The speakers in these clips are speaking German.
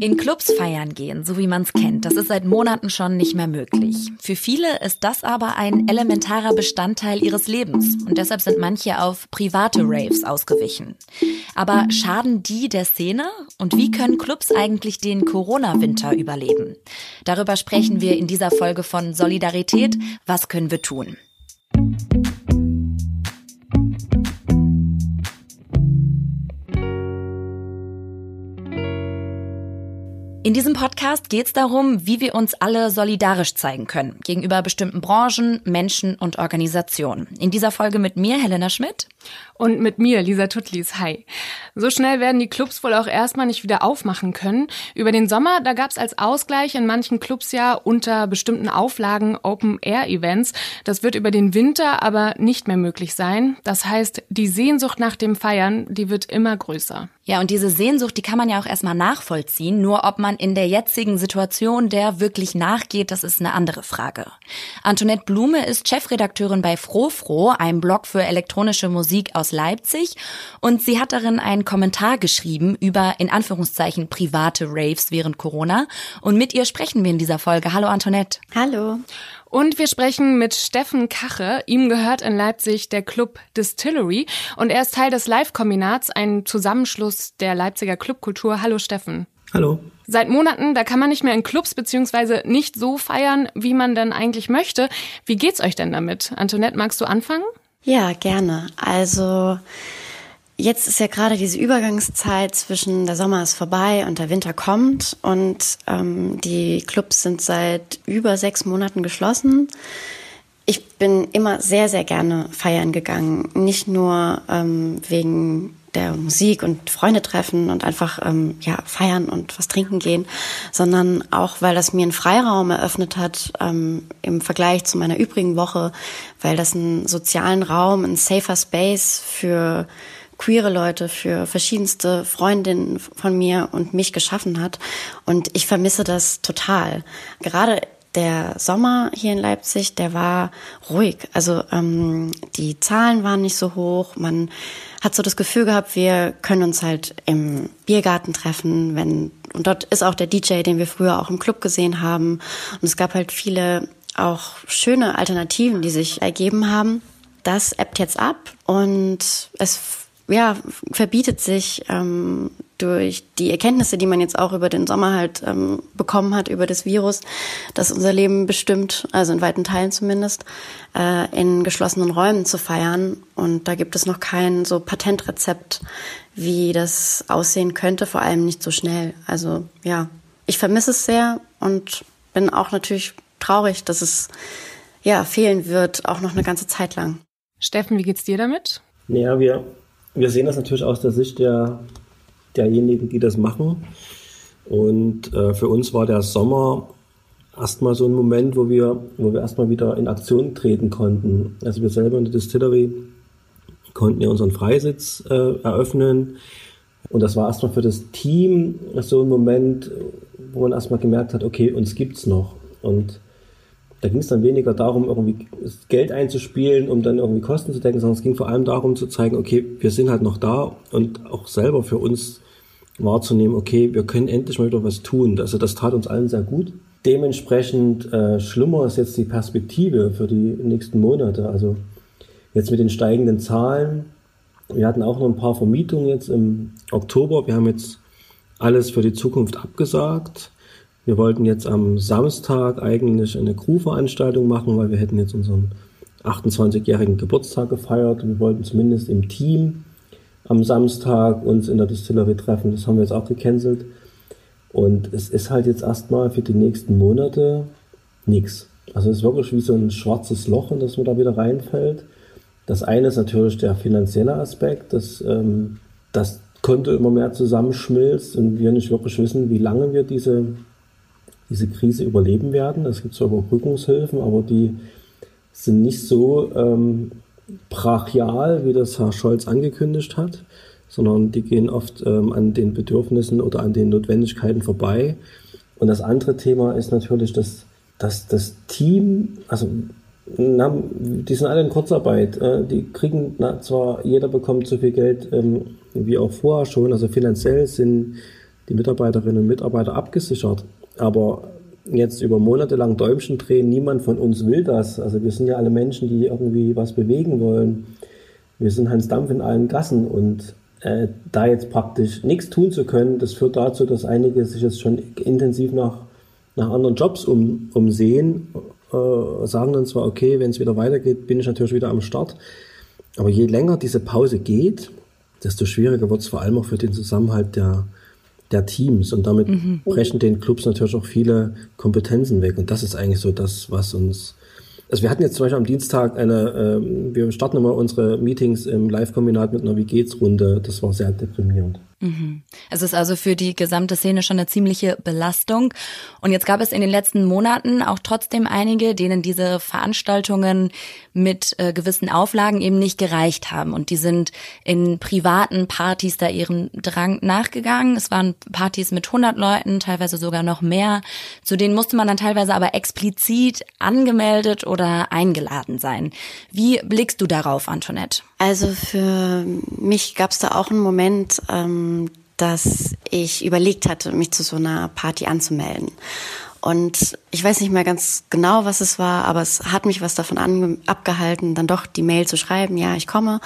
In Clubs feiern gehen, so wie man es kennt, das ist seit Monaten schon nicht mehr möglich. Für viele ist das aber ein elementarer Bestandteil ihres Lebens und deshalb sind manche auf private Raves ausgewichen. Aber schaden die der Szene? Und wie können Clubs eigentlich den Corona-Winter überleben? Darüber sprechen wir in dieser Folge von Solidarität. Was können wir tun? In diesem Podcast geht es darum, wie wir uns alle solidarisch zeigen können gegenüber bestimmten Branchen, Menschen und Organisationen. In dieser Folge mit mir, Helena Schmidt. Und mit mir, Lisa Tutlis. Hi. So schnell werden die Clubs wohl auch erstmal nicht wieder aufmachen können. Über den Sommer, da gab es als Ausgleich in manchen Clubs ja unter bestimmten Auflagen Open-Air-Events. Das wird über den Winter aber nicht mehr möglich sein. Das heißt, die Sehnsucht nach dem Feiern, die wird immer größer. Ja, und diese Sehnsucht, die kann man ja auch erstmal nachvollziehen. Nur ob man in der jetzigen Situation der wirklich nachgeht, das ist eine andere Frage. Antoinette Blume ist Chefredakteurin bei Frofro, einem Blog für elektronische Musik aus Leipzig. Und sie hat darin einen Kommentar geschrieben über, in Anführungszeichen, private Raves während Corona. Und mit ihr sprechen wir in dieser Folge. Hallo Antoinette. Hallo. Und wir sprechen mit Steffen Kache. Ihm gehört in Leipzig der Club Distillery und er ist Teil des Live-Kombinats, ein Zusammenschluss der Leipziger Clubkultur. Hallo Steffen. Hallo. Seit Monaten, da kann man nicht mehr in Clubs beziehungsweise nicht so feiern, wie man denn eigentlich möchte. Wie geht's euch denn damit? Antoinette, magst du anfangen? Ja, gerne. Also Jetzt ist ja gerade diese Übergangszeit zwischen der Sommer ist vorbei und der Winter kommt und ähm, die Clubs sind seit über sechs Monaten geschlossen. Ich bin immer sehr, sehr gerne feiern gegangen. Nicht nur ähm, wegen der Musik und Freunde treffen und einfach ähm, ja feiern und was trinken gehen, sondern auch weil das mir einen Freiraum eröffnet hat ähm, im Vergleich zu meiner übrigen Woche, weil das einen sozialen Raum, ein safer Space für queere Leute, für verschiedenste Freundinnen von mir und mich geschaffen hat. Und ich vermisse das total. Gerade der Sommer hier in Leipzig, der war ruhig. Also ähm, die Zahlen waren nicht so hoch. Man hat so das Gefühl gehabt, wir können uns halt im Biergarten treffen, wenn und dort ist auch der DJ, den wir früher auch im Club gesehen haben. Und es gab halt viele auch schöne Alternativen, die sich ergeben haben. Das ebbt jetzt ab und es ja, verbietet sich ähm, durch die Erkenntnisse, die man jetzt auch über den Sommer halt ähm, bekommen hat, über das Virus, das unser Leben bestimmt, also in weiten Teilen zumindest, äh, in geschlossenen Räumen zu feiern. Und da gibt es noch kein so Patentrezept, wie das aussehen könnte, vor allem nicht so schnell. Also ja, ich vermisse es sehr und bin auch natürlich traurig, dass es ja fehlen wird, auch noch eine ganze Zeit lang. Steffen, wie geht's dir damit? Naja, wir wir sehen das natürlich aus der Sicht der, derjenigen, die das machen. Und äh, für uns war der Sommer erstmal so ein Moment, wo wir, wo wir erstmal wieder in Aktion treten konnten. Also wir selber in der Distillery konnten ja unseren Freisitz äh, eröffnen. Und das war erstmal für das Team so ein Moment, wo man erstmal gemerkt hat, okay, uns gibt's noch. Und da ging es dann weniger darum, irgendwie Geld einzuspielen, um dann irgendwie Kosten zu decken, sondern es ging vor allem darum zu zeigen, okay, wir sind halt noch da und auch selber für uns wahrzunehmen, okay, wir können endlich mal wieder was tun. Also das tat uns allen sehr gut. Dementsprechend äh, schlimmer ist jetzt die Perspektive für die nächsten Monate. Also jetzt mit den steigenden Zahlen. Wir hatten auch noch ein paar Vermietungen jetzt im Oktober. Wir haben jetzt alles für die Zukunft abgesagt. Wir wollten jetzt am Samstag eigentlich eine Crew-Veranstaltung machen, weil wir hätten jetzt unseren 28-jährigen Geburtstag gefeiert. Wir wollten zumindest im Team am Samstag uns in der Distillery treffen. Das haben wir jetzt auch gecancelt. Und es ist halt jetzt erstmal für die nächsten Monate nichts. Also es ist wirklich wie so ein schwarzes Loch, in das man da wieder reinfällt. Das eine ist natürlich der finanzielle Aspekt, dass ähm, das Konto immer mehr zusammenschmilzt und wir nicht wirklich wissen, wie lange wir diese diese Krise überleben werden. Es gibt zwar Überbrückungshilfen, aber die sind nicht so ähm, brachial, wie das Herr Scholz angekündigt hat, sondern die gehen oft ähm, an den Bedürfnissen oder an den Notwendigkeiten vorbei. Und das andere Thema ist natürlich, dass, dass das Team, also die sind alle in Kurzarbeit. Äh, die kriegen na, zwar, jeder bekommt so viel Geld ähm, wie auch vorher schon, also finanziell sind die Mitarbeiterinnen und Mitarbeiter abgesichert. Aber jetzt über Monate lang Däumchen drehen, niemand von uns will das. Also wir sind ja alle Menschen, die irgendwie was bewegen wollen. Wir sind Hans Dampf in allen Gassen und äh, da jetzt praktisch nichts tun zu können, das führt dazu, dass einige sich jetzt schon intensiv nach, nach anderen Jobs um, umsehen, äh, sagen dann zwar, okay, wenn es wieder weitergeht, bin ich natürlich wieder am Start. Aber je länger diese Pause geht, desto schwieriger wird es vor allem auch für den Zusammenhalt der, der Teams. Und damit mhm. brechen den Clubs natürlich auch viele Kompetenzen weg. Und das ist eigentlich so das, was uns also wir hatten jetzt zum Beispiel am Dienstag eine, äh, wir starten immer unsere Meetings im Live-Kombinat mit einer Wie geht's Runde. Das war sehr deprimierend. Mhm. Es ist also für die gesamte Szene schon eine ziemliche Belastung. Und jetzt gab es in den letzten Monaten auch trotzdem einige, denen diese Veranstaltungen mit äh, gewissen Auflagen eben nicht gereicht haben. Und die sind in privaten Partys da ihrem Drang nachgegangen. Es waren Partys mit 100 Leuten, teilweise sogar noch mehr. Zu denen musste man dann teilweise aber explizit angemeldet oder eingeladen sein. Wie blickst du darauf, Antoinette? Also für mich gab es da auch einen Moment, ähm, dass ich überlegt hatte, mich zu so einer Party anzumelden. Und ich weiß nicht mehr ganz genau, was es war, aber es hat mich was davon abgehalten, dann doch die Mail zu schreiben, ja, ich komme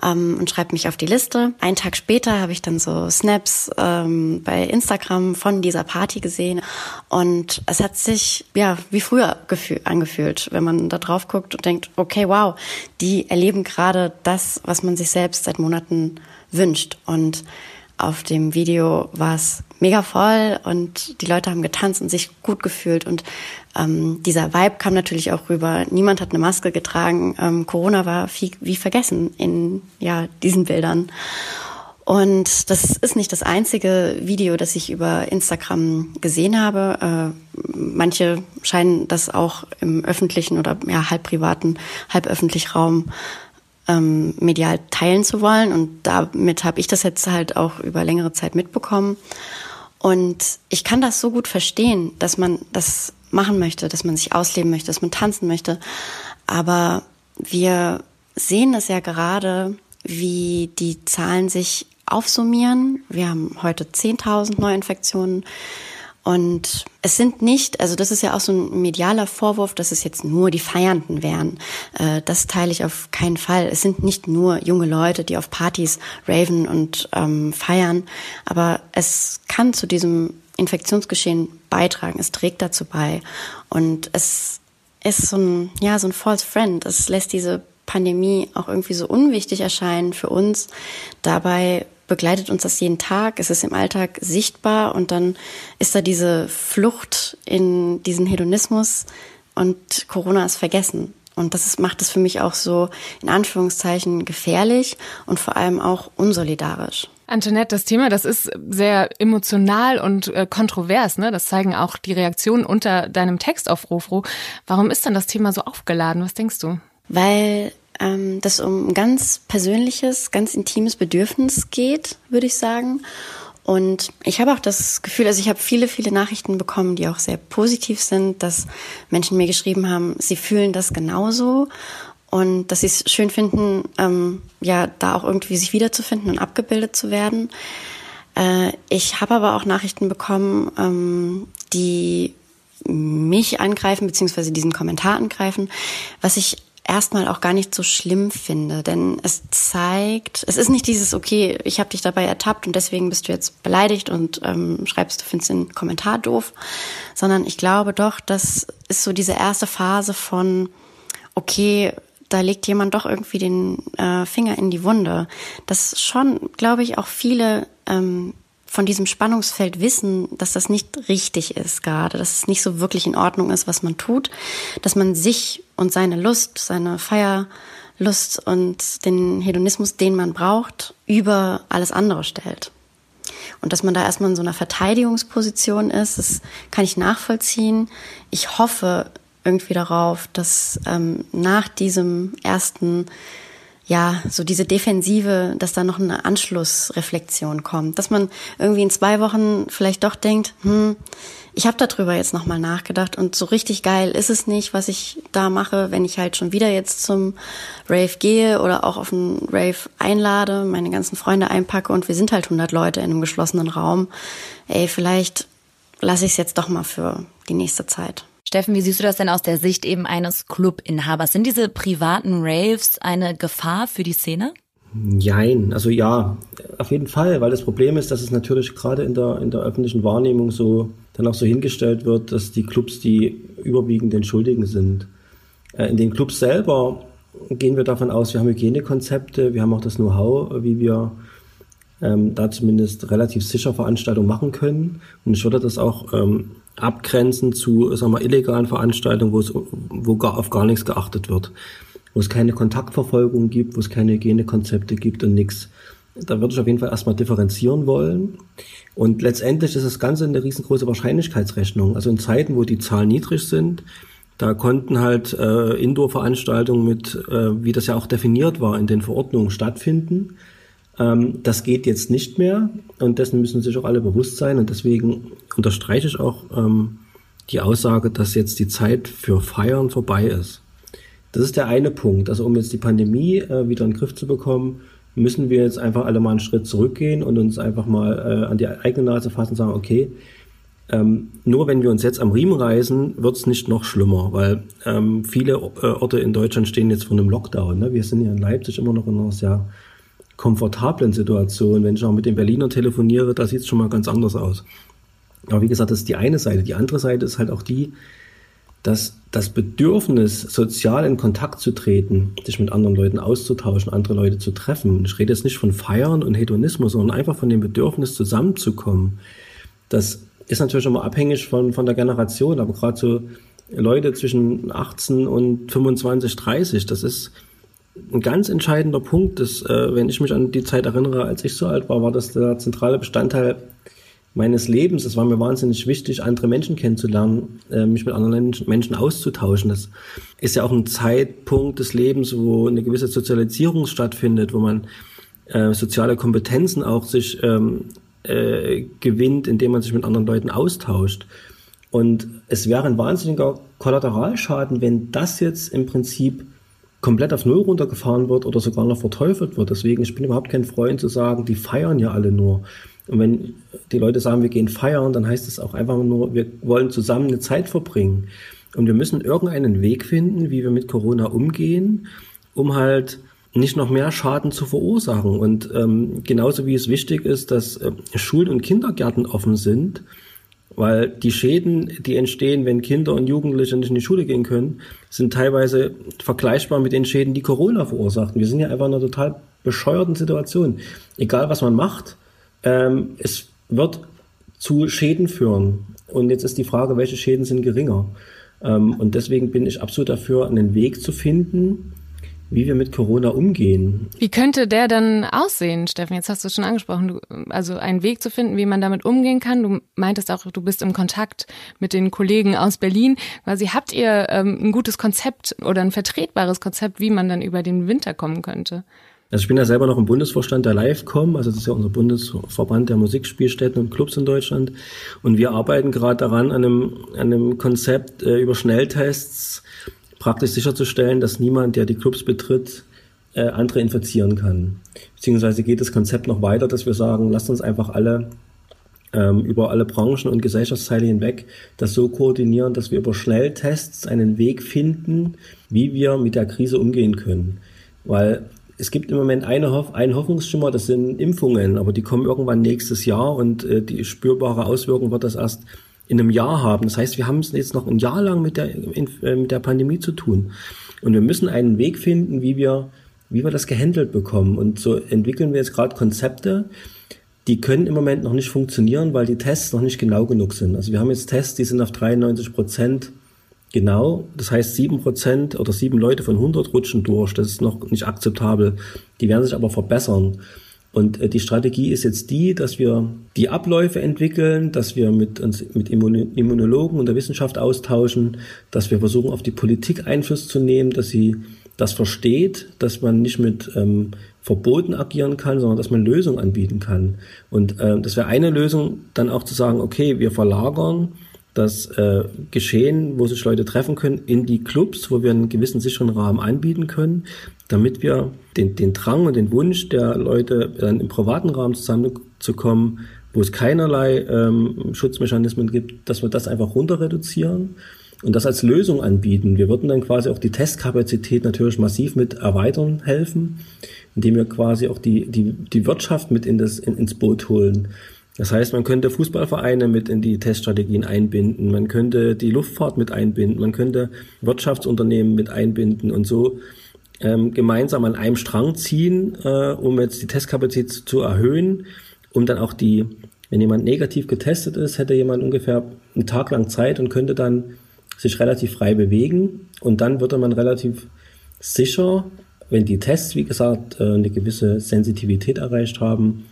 ähm, und schreibe mich auf die Liste. Einen Tag später habe ich dann so Snaps ähm, bei Instagram von dieser Party gesehen und es hat sich ja wie früher angefühlt, wenn man da drauf guckt und denkt, okay, wow, die erleben gerade das, was man sich selbst seit Monaten wünscht und auf dem Video war es mega voll und die Leute haben getanzt und sich gut gefühlt und ähm, dieser Vibe kam natürlich auch rüber. Niemand hat eine Maske getragen. Ähm, Corona war wie, wie vergessen in ja diesen Bildern. Und das ist nicht das einzige Video, das ich über Instagram gesehen habe. Äh, manche scheinen das auch im öffentlichen oder ja, halb privaten, halb öffentlichen Raum ähm, medial teilen zu wollen. Und damit habe ich das jetzt halt auch über längere Zeit mitbekommen. Und ich kann das so gut verstehen, dass man das machen möchte, dass man sich ausleben möchte, dass man tanzen möchte. Aber wir sehen es ja gerade, wie die Zahlen sich aufsummieren. Wir haben heute 10.000 Neuinfektionen. Und es sind nicht, also das ist ja auch so ein medialer Vorwurf, dass es jetzt nur die Feiernden wären. Äh, das teile ich auf keinen Fall. Es sind nicht nur junge Leute, die auf Partys raven und ähm, feiern, aber es kann zu diesem Infektionsgeschehen beitragen. Es trägt dazu bei. Und es ist so ein, ja, so ein false friend. Es lässt diese Pandemie auch irgendwie so unwichtig erscheinen für uns. Dabei begleitet uns das jeden Tag, es ist im Alltag sichtbar und dann ist da diese Flucht in diesen Hedonismus und Corona ist vergessen. Und das ist, macht es für mich auch so in Anführungszeichen gefährlich und vor allem auch unsolidarisch. Antoinette, das Thema, das ist sehr emotional und äh, kontrovers, ne? Das zeigen auch die Reaktionen unter deinem Text auf Rofro. Warum ist dann das Thema so aufgeladen? Was denkst du? Weil ähm, das um ein ganz persönliches, ganz intimes Bedürfnis geht, würde ich sagen. Und ich habe auch das Gefühl, also ich habe viele, viele Nachrichten bekommen, die auch sehr positiv sind, dass Menschen mir geschrieben haben, sie fühlen das genauso und dass sie es schön finden, ähm, ja, da auch irgendwie sich wiederzufinden und abgebildet zu werden. Äh, ich habe aber auch Nachrichten bekommen, ähm, die mich angreifen, beziehungsweise diesen Kommentar angreifen, was ich erstmal auch gar nicht so schlimm finde, denn es zeigt, es ist nicht dieses, okay, ich habe dich dabei ertappt und deswegen bist du jetzt beleidigt und ähm, schreibst, du findest den Kommentar doof, sondern ich glaube doch, das ist so diese erste Phase von, okay, da legt jemand doch irgendwie den äh, Finger in die Wunde. Das schon, glaube ich, auch viele ähm, von diesem Spannungsfeld wissen, dass das nicht richtig ist gerade, dass es nicht so wirklich in Ordnung ist, was man tut, dass man sich und seine Lust, seine Feierlust und den Hedonismus, den man braucht, über alles andere stellt. Und dass man da erstmal in so einer Verteidigungsposition ist, das kann ich nachvollziehen. Ich hoffe irgendwie darauf, dass ähm, nach diesem ersten ja, so diese Defensive, dass da noch eine Anschlussreflexion kommt, dass man irgendwie in zwei Wochen vielleicht doch denkt, hm, ich habe darüber jetzt nochmal nachgedacht und so richtig geil ist es nicht, was ich da mache, wenn ich halt schon wieder jetzt zum Rave gehe oder auch auf einen Rave einlade, meine ganzen Freunde einpacke und wir sind halt 100 Leute in einem geschlossenen Raum. Ey, vielleicht lasse ich es jetzt doch mal für die nächste Zeit. Steffen, wie siehst du das denn aus der Sicht eben eines Clubinhabers? Sind diese privaten Raves eine Gefahr für die Szene? Jein, also ja, auf jeden Fall, weil das Problem ist, dass es natürlich gerade in der, in der öffentlichen Wahrnehmung so dann auch so hingestellt wird, dass die Clubs die überwiegend den Schuldigen sind. Äh, in den Clubs selber gehen wir davon aus, wir haben Hygienekonzepte, wir haben auch das Know-how, wie wir ähm, da zumindest relativ sicher Veranstaltungen machen können. Und ich würde das auch ähm, abgrenzen zu sagen wir, illegalen Veranstaltungen, wo es wo gar auf gar nichts geachtet wird, wo es keine Kontaktverfolgung gibt, wo es keine Hygienekonzepte gibt und nichts. Da würde ich auf jeden Fall erstmal differenzieren wollen. Und letztendlich ist das Ganze eine riesengroße Wahrscheinlichkeitsrechnung. Also in Zeiten, wo die Zahlen niedrig sind, da konnten halt äh, Indoor-Veranstaltungen mit, äh, wie das ja auch definiert war, in den Verordnungen stattfinden. Ähm, das geht jetzt nicht mehr und dessen müssen sich auch alle bewusst sein. Und deswegen unterstreiche ich auch ähm, die Aussage, dass jetzt die Zeit für Feiern vorbei ist. Das ist der eine Punkt. Also um jetzt die Pandemie äh, wieder in den Griff zu bekommen, müssen wir jetzt einfach alle mal einen Schritt zurückgehen und uns einfach mal äh, an die eigene Nase fassen und sagen, okay, ähm, nur wenn wir uns jetzt am Riemen reißen, wird es nicht noch schlimmer, weil ähm, viele äh, Orte in Deutschland stehen jetzt vor einem Lockdown. Ne? Wir sind hier in Leipzig immer noch in einer sehr komfortablen Situation. Wenn ich auch mit den Berlinern telefoniere, da sieht es schon mal ganz anders aus. Aber wie gesagt, das ist die eine Seite. Die andere Seite ist halt auch die, dass das Bedürfnis, sozial in Kontakt zu treten, sich mit anderen Leuten auszutauschen, andere Leute zu treffen. Ich rede jetzt nicht von Feiern und Hedonismus, sondern einfach von dem Bedürfnis, zusammenzukommen. Das ist natürlich immer abhängig von, von der Generation, aber gerade so Leute zwischen 18 und 25, 30, das ist ein ganz entscheidender Punkt. Dass, äh, wenn ich mich an die Zeit erinnere, als ich so alt war, war das der zentrale Bestandteil meines Lebens. Es war mir wahnsinnig wichtig, andere Menschen kennenzulernen, äh, mich mit anderen Menschen auszutauschen. Das ist ja auch ein Zeitpunkt des Lebens, wo eine gewisse Sozialisierung stattfindet, wo man äh, soziale Kompetenzen auch sich ähm, äh, gewinnt, indem man sich mit anderen Leuten austauscht. Und es wäre ein wahnsinniger Kollateralschaden, wenn das jetzt im Prinzip komplett auf Null runtergefahren wird oder sogar noch verteufelt wird. Deswegen, ich bin überhaupt kein Freund zu sagen, die feiern ja alle nur. Und wenn die Leute sagen, wir gehen feiern, dann heißt es auch einfach nur, wir wollen zusammen eine Zeit verbringen. Und wir müssen irgendeinen Weg finden, wie wir mit Corona umgehen, um halt nicht noch mehr Schaden zu verursachen. Und ähm, genauso wie es wichtig ist, dass äh, Schulen und Kindergärten offen sind, weil die Schäden, die entstehen, wenn Kinder und Jugendliche nicht in die Schule gehen können, sind teilweise vergleichbar mit den Schäden, die Corona verursacht. Wir sind ja einfach in einer total bescheuerten Situation. Egal was man macht, ähm, es wird zu Schäden führen. Und jetzt ist die Frage, welche Schäden sind geringer? Ähm, und deswegen bin ich absolut dafür, einen Weg zu finden, wie wir mit Corona umgehen. Wie könnte der dann aussehen, Steffen? Jetzt hast du es schon angesprochen. Du, also einen Weg zu finden, wie man damit umgehen kann. Du meintest auch, du bist im Kontakt mit den Kollegen aus Berlin. Quasi habt ihr ähm, ein gutes Konzept oder ein vertretbares Konzept, wie man dann über den Winter kommen könnte? Also ich bin ja selber noch im Bundesvorstand der Livecom, also das ist ja unser Bundesverband der Musikspielstätten und Clubs in Deutschland. Und wir arbeiten gerade daran, an einem, an einem Konzept äh, über Schnelltests praktisch sicherzustellen, dass niemand, der die Clubs betritt, äh, andere infizieren kann. Beziehungsweise geht das Konzept noch weiter, dass wir sagen, lasst uns einfach alle ähm, über alle Branchen und Gesellschaftsteile hinweg das so koordinieren, dass wir über Schnelltests einen Weg finden, wie wir mit der Krise umgehen können. Weil es gibt im Moment eine Hoff einen Hoffnungsschimmer, das sind Impfungen, aber die kommen irgendwann nächstes Jahr und äh, die spürbare Auswirkung wird das erst in einem Jahr haben. Das heißt, wir haben es jetzt noch ein Jahr lang mit der, äh, mit der Pandemie zu tun. Und wir müssen einen Weg finden, wie wir, wie wir das gehandelt bekommen. Und so entwickeln wir jetzt gerade Konzepte, die können im Moment noch nicht funktionieren, weil die Tests noch nicht genau genug sind. Also wir haben jetzt Tests, die sind auf 93 Prozent genau. Das heißt, sieben Prozent oder sieben Leute von 100 rutschen durch. Das ist noch nicht akzeptabel. Die werden sich aber verbessern. Und äh, die Strategie ist jetzt die, dass wir die Abläufe entwickeln, dass wir mit uns mit Immunologen und der Wissenschaft austauschen, dass wir versuchen, auf die Politik Einfluss zu nehmen, dass sie das versteht, dass man nicht mit ähm, Verboten agieren kann, sondern dass man Lösungen anbieten kann. Und äh, das wäre eine Lösung, dann auch zu sagen, okay, wir verlagern das äh, Geschehen, wo sich Leute treffen können, in die Clubs, wo wir einen gewissen sicheren Rahmen anbieten können, damit wir den, den Drang und den Wunsch der Leute, dann im privaten Rahmen zusammenzukommen, wo es keinerlei ähm, Schutzmechanismen gibt, dass wir das einfach runter reduzieren und das als Lösung anbieten. Wir würden dann quasi auch die Testkapazität natürlich massiv mit erweitern helfen, indem wir quasi auch die, die, die Wirtschaft mit in das, in, ins Boot holen. Das heißt, man könnte Fußballvereine mit in die Teststrategien einbinden, man könnte die Luftfahrt mit einbinden, man könnte Wirtschaftsunternehmen mit einbinden und so ähm, gemeinsam an einem Strang ziehen, äh, um jetzt die Testkapazität zu erhöhen, um dann auch die, wenn jemand negativ getestet ist, hätte jemand ungefähr einen Tag lang Zeit und könnte dann sich relativ frei bewegen und dann würde man relativ sicher, wenn die Tests, wie gesagt, äh, eine gewisse Sensitivität erreicht haben,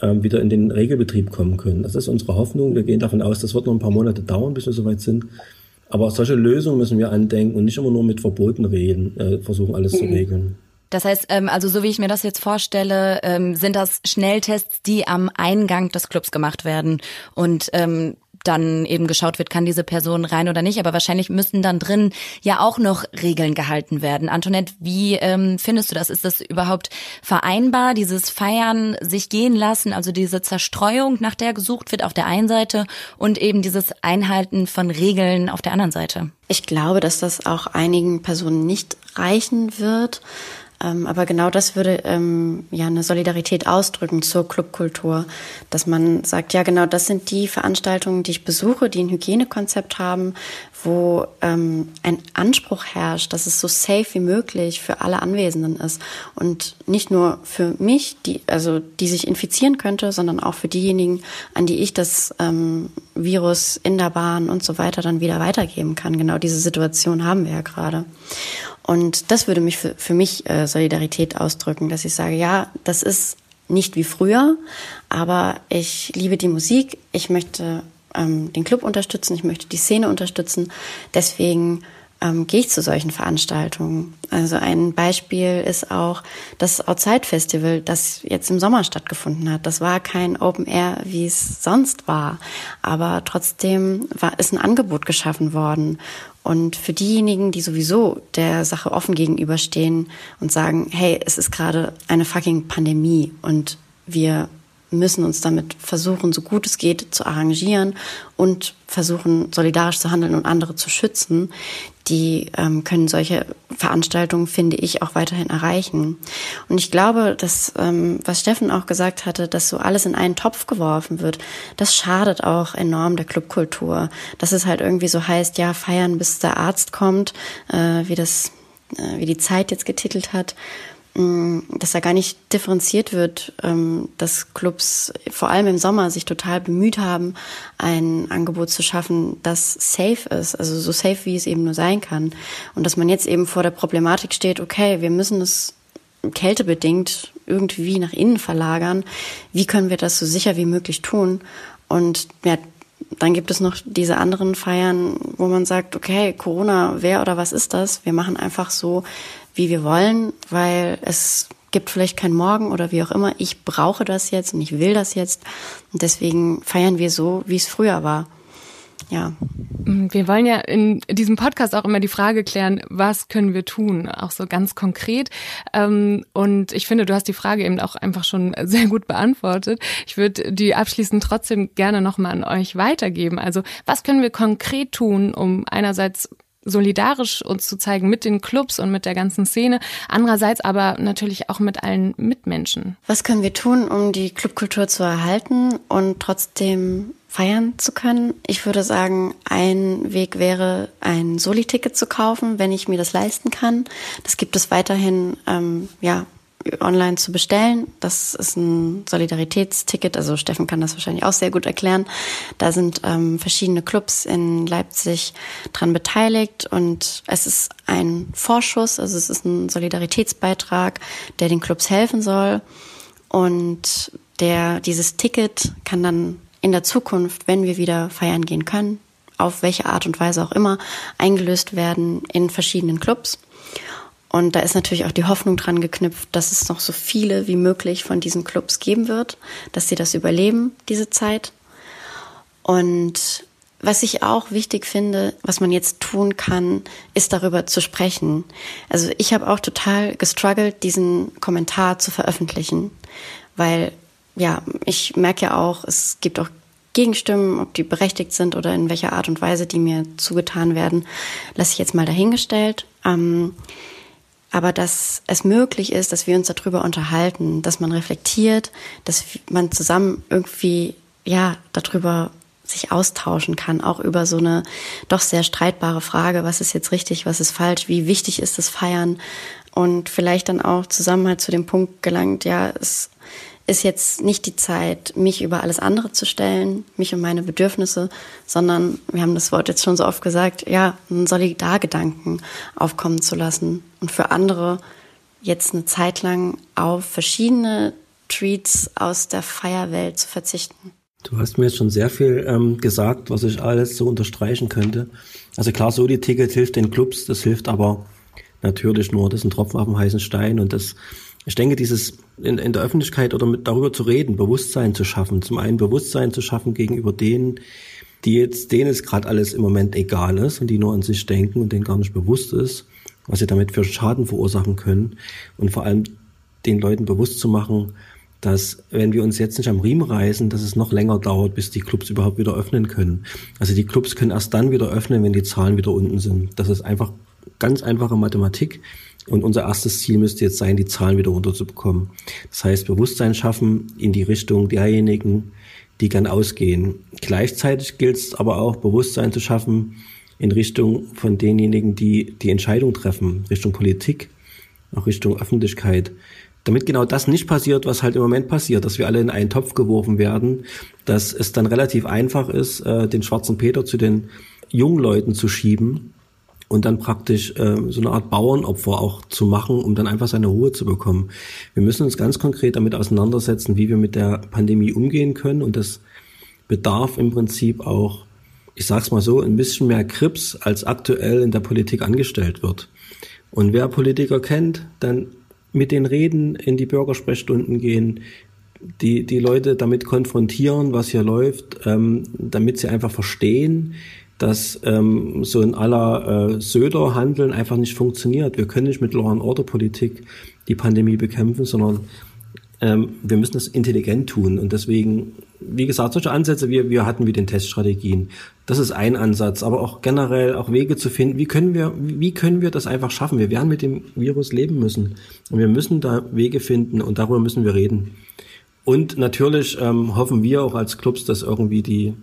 ähm, wieder in den Regelbetrieb kommen können. Das ist unsere Hoffnung. Wir gehen davon aus, das wird noch ein paar Monate dauern, bis wir soweit sind. Aber solche Lösungen müssen wir andenken und nicht immer nur mit Verboten reden, äh, versuchen alles mhm. zu regeln. Das heißt, ähm, also so wie ich mir das jetzt vorstelle, ähm, sind das Schnelltests, die am Eingang des Clubs gemacht werden. Und ähm, dann eben geschaut wird, kann diese Person rein oder nicht. Aber wahrscheinlich müssen dann drin ja auch noch Regeln gehalten werden. Antoinette, wie ähm, findest du das? Ist das überhaupt vereinbar, dieses Feiern, sich gehen lassen, also diese Zerstreuung, nach der gesucht wird auf der einen Seite und eben dieses Einhalten von Regeln auf der anderen Seite? Ich glaube, dass das auch einigen Personen nicht reichen wird. Ähm, aber genau das würde ähm, ja eine Solidarität ausdrücken zur Clubkultur, dass man sagt, ja genau, das sind die Veranstaltungen, die ich besuche, die ein Hygienekonzept haben, wo ähm, ein Anspruch herrscht, dass es so safe wie möglich für alle Anwesenden ist und nicht nur für mich, die also die sich infizieren könnte, sondern auch für diejenigen, an die ich das ähm, Virus in der Bahn und so weiter dann wieder weitergeben kann. Genau diese Situation haben wir ja gerade. Und das würde mich für, für mich äh, Solidarität ausdrücken, dass ich sage, ja, das ist nicht wie früher, aber ich liebe die Musik, ich möchte ähm, den Club unterstützen, ich möchte die Szene unterstützen. Deswegen ähm, gehe ich zu solchen Veranstaltungen. Also ein Beispiel ist auch das Outside Festival, das jetzt im Sommer stattgefunden hat. Das war kein Open Air, wie es sonst war, aber trotzdem war, ist ein Angebot geschaffen worden. Und für diejenigen, die sowieso der Sache offen gegenüberstehen und sagen, hey, es ist gerade eine fucking Pandemie und wir müssen uns damit versuchen, so gut es geht, zu arrangieren und versuchen, solidarisch zu handeln und andere zu schützen. Die ähm, können solche Veranstaltungen, finde ich, auch weiterhin erreichen. Und ich glaube, dass, ähm, was Steffen auch gesagt hatte, dass so alles in einen Topf geworfen wird, das schadet auch enorm der Clubkultur. Dass es halt irgendwie so heißt, ja, feiern bis der Arzt kommt, äh, wie das, äh, wie die Zeit jetzt getitelt hat dass da gar nicht differenziert wird, ähm, dass Clubs vor allem im Sommer sich total bemüht haben, ein Angebot zu schaffen, das safe ist, also so safe wie es eben nur sein kann. Und dass man jetzt eben vor der Problematik steht, okay, wir müssen es kältebedingt irgendwie nach innen verlagern. Wie können wir das so sicher wie möglich tun? Und ja, dann gibt es noch diese anderen Feiern, wo man sagt, okay, Corona, wer oder was ist das? Wir machen einfach so, wie wir wollen, weil es gibt vielleicht kein Morgen oder wie auch immer. Ich brauche das jetzt und ich will das jetzt. Und deswegen feiern wir so, wie es früher war. Ja. Wir wollen ja in diesem Podcast auch immer die Frage klären, was können wir tun? Auch so ganz konkret. Ähm, und ich finde, du hast die Frage eben auch einfach schon sehr gut beantwortet. Ich würde die abschließend trotzdem gerne nochmal an euch weitergeben. Also, was können wir konkret tun, um einerseits solidarisch uns zu zeigen mit den Clubs und mit der ganzen Szene, andererseits aber natürlich auch mit allen Mitmenschen. Was können wir tun, um die Clubkultur zu erhalten und trotzdem feiern zu können? Ich würde sagen, ein Weg wäre, ein Soli-Ticket zu kaufen, wenn ich mir das leisten kann. Das gibt es weiterhin, ähm, ja, online zu bestellen. Das ist ein Solidaritätsticket, also Steffen kann das wahrscheinlich auch sehr gut erklären. Da sind ähm, verschiedene Clubs in Leipzig dran beteiligt und es ist ein Vorschuss, also es ist ein Solidaritätsbeitrag, der den Clubs helfen soll. Und der, dieses Ticket kann dann in der Zukunft, wenn wir wieder feiern gehen können, auf welche Art und Weise auch immer, eingelöst werden in verschiedenen Clubs. Und da ist natürlich auch die Hoffnung dran geknüpft, dass es noch so viele wie möglich von diesen Clubs geben wird, dass sie das überleben, diese Zeit. Und was ich auch wichtig finde, was man jetzt tun kann, ist darüber zu sprechen. Also ich habe auch total gestruggelt, diesen Kommentar zu veröffentlichen, weil ja, ich merke ja auch, es gibt auch Gegenstimmen, ob die berechtigt sind oder in welcher Art und Weise die mir zugetan werden, lasse ich jetzt mal dahingestellt. Ähm, aber dass es möglich ist, dass wir uns darüber unterhalten, dass man reflektiert, dass man zusammen irgendwie ja darüber sich austauschen kann, auch über so eine doch sehr streitbare Frage, was ist jetzt richtig, was ist falsch, wie wichtig ist das Feiern? Und vielleicht dann auch zusammen halt zu dem Punkt gelangt, ja, es ist jetzt nicht die Zeit, mich über alles andere zu stellen, mich und meine Bedürfnisse, sondern wir haben das Wort jetzt schon so oft gesagt, ja, einen Solidargedanken aufkommen zu lassen und für andere jetzt eine Zeit lang auf verschiedene Treats aus der Feierwelt zu verzichten. Du hast mir jetzt schon sehr viel ähm, gesagt, was ich alles so unterstreichen könnte. Also klar, so die Ticket hilft den Clubs, das hilft aber natürlich nur, das ist ein Tropfen auf dem heißen Stein und das ich denke, dieses in, in der Öffentlichkeit oder mit darüber zu reden, Bewusstsein zu schaffen, zum einen Bewusstsein zu schaffen gegenüber denen, die jetzt, denen es gerade alles im Moment egal ist und die nur an sich denken und denen gar nicht bewusst ist, was sie damit für Schaden verursachen können und vor allem den Leuten bewusst zu machen, dass wenn wir uns jetzt nicht am Riemen reißen, dass es noch länger dauert, bis die Clubs überhaupt wieder öffnen können. Also die Clubs können erst dann wieder öffnen, wenn die Zahlen wieder unten sind. Das ist einfach ganz einfache Mathematik. Und unser erstes Ziel müsste jetzt sein, die Zahlen wieder runterzubekommen. Das heißt, Bewusstsein schaffen in die Richtung derjenigen, die gern ausgehen. Gleichzeitig gilt es aber auch, Bewusstsein zu schaffen in Richtung von denjenigen, die die Entscheidung treffen, Richtung Politik, auch Richtung Öffentlichkeit. Damit genau das nicht passiert, was halt im Moment passiert, dass wir alle in einen Topf geworfen werden, dass es dann relativ einfach ist, äh, den schwarzen Peter zu den jungen Leuten zu schieben und dann praktisch äh, so eine Art Bauernopfer auch zu machen, um dann einfach seine Ruhe zu bekommen. Wir müssen uns ganz konkret damit auseinandersetzen, wie wir mit der Pandemie umgehen können und das bedarf im Prinzip auch, ich sag's mal so, ein bisschen mehr Krips, als aktuell in der Politik angestellt wird. Und wer Politiker kennt, dann mit den Reden in die Bürgersprechstunden gehen, die, die Leute damit konfrontieren, was hier läuft, ähm, damit sie einfach verstehen, dass ähm, so in aller äh, Söder-Handeln einfach nicht funktioniert. Wir können nicht mit Law and Order Politik die Pandemie bekämpfen, sondern ähm, wir müssen das intelligent tun. Und deswegen, wie gesagt, solche Ansätze, wir, wir hatten wie den Teststrategien. Das ist ein Ansatz, aber auch generell auch Wege zu finden, wie können wir, wie können wir das einfach schaffen? Wir werden mit dem Virus leben müssen. Und wir müssen da Wege finden und darüber müssen wir reden. Und natürlich ähm, hoffen wir auch als Clubs, dass irgendwie die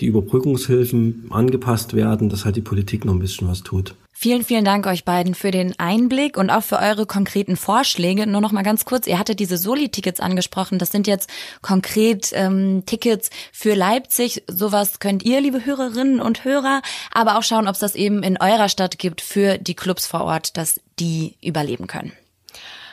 die Überbrückungshilfen angepasst werden, dass halt die Politik noch ein bisschen was tut. Vielen, vielen Dank euch beiden für den Einblick und auch für eure konkreten Vorschläge. Nur noch mal ganz kurz, ihr hattet diese Soli-Tickets angesprochen. Das sind jetzt konkret ähm, Tickets für Leipzig. Sowas könnt ihr, liebe Hörerinnen und Hörer, aber auch schauen, ob es das eben in eurer Stadt gibt für die Clubs vor Ort, dass die überleben können.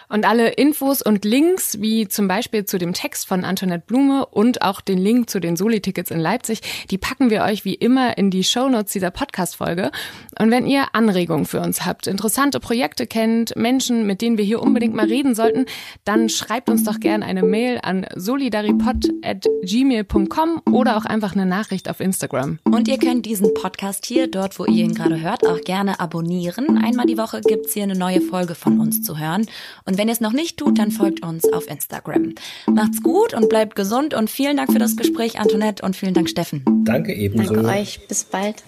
Und alle Infos und Links, wie zum Beispiel zu dem Text von Antoinette Blume und auch den Link zu den Soli-Tickets in Leipzig, die packen wir euch wie immer in die Shownotes dieser Podcast-Folge. Und wenn ihr Anregungen für uns habt, interessante Projekte kennt, Menschen, mit denen wir hier unbedingt mal reden sollten, dann schreibt uns doch gerne eine Mail an solidaripod.gmail.com oder auch einfach eine Nachricht auf Instagram. Und ihr könnt diesen Podcast hier, dort wo ihr ihn gerade hört, auch gerne abonnieren. Einmal die Woche gibt's hier eine neue Folge von uns zu hören. Und wenn ihr es noch nicht tut, dann folgt uns auf Instagram. Macht's gut und bleibt gesund und vielen Dank für das Gespräch, Antoinette, und vielen Dank, Steffen. Danke ebenso. Danke euch. Bis bald.